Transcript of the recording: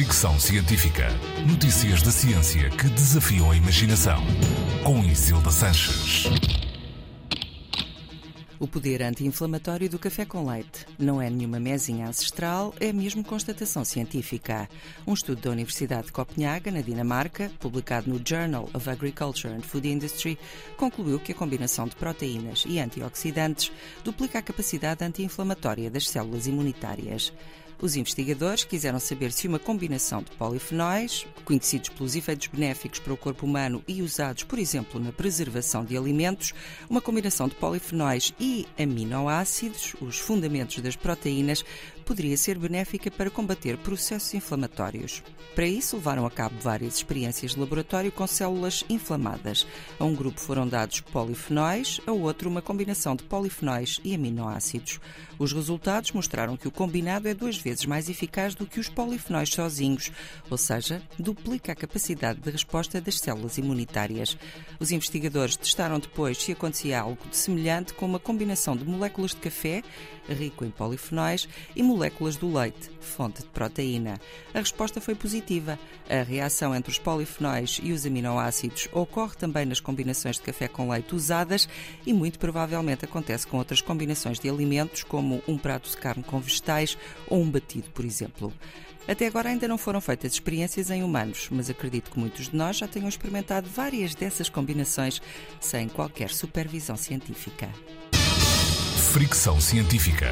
Fricção Científica. Notícias da ciência que desafiam a imaginação. Com Isilda Sanches. O poder anti-inflamatório do café com leite não é nenhuma mesinha ancestral, é mesmo constatação científica. Um estudo da Universidade de Copenhaga, na Dinamarca, publicado no Journal of Agriculture and Food Industry, concluiu que a combinação de proteínas e antioxidantes duplica a capacidade anti-inflamatória das células imunitárias. Os investigadores quiseram saber se uma combinação de polifenóis, conhecidos pelos efeitos benéficos para o corpo humano e usados, por exemplo, na preservação de alimentos, uma combinação de polifenóis e aminoácidos, os fundamentos das proteínas, poderia ser benéfica para combater processos inflamatórios. Para isso, levaram a cabo várias experiências de laboratório com células inflamadas. A um grupo foram dados polifenóis, a outro uma combinação de polifenóis e aminoácidos. Os resultados mostraram que o combinado é duas vezes mais eficaz do que os polifenóis sozinhos, ou seja, duplica a capacidade de resposta das células imunitárias. Os investigadores testaram depois se acontecia algo de semelhante com uma combinação de moléculas de café, rico em polifenóis, e moléculas do leite, fonte de proteína. A resposta foi positiva. A reação entre os polifenóis e os aminoácidos ocorre também nas combinações de café com leite usadas e muito provavelmente acontece com outras combinações de alimentos, como um prato de carne com vegetais ou um batido, por exemplo. Até agora ainda não foram feitas experiências em humanos, mas acredito que muitos de nós já tenham experimentado várias dessas combinações sem qualquer supervisão científica. Fricção científica.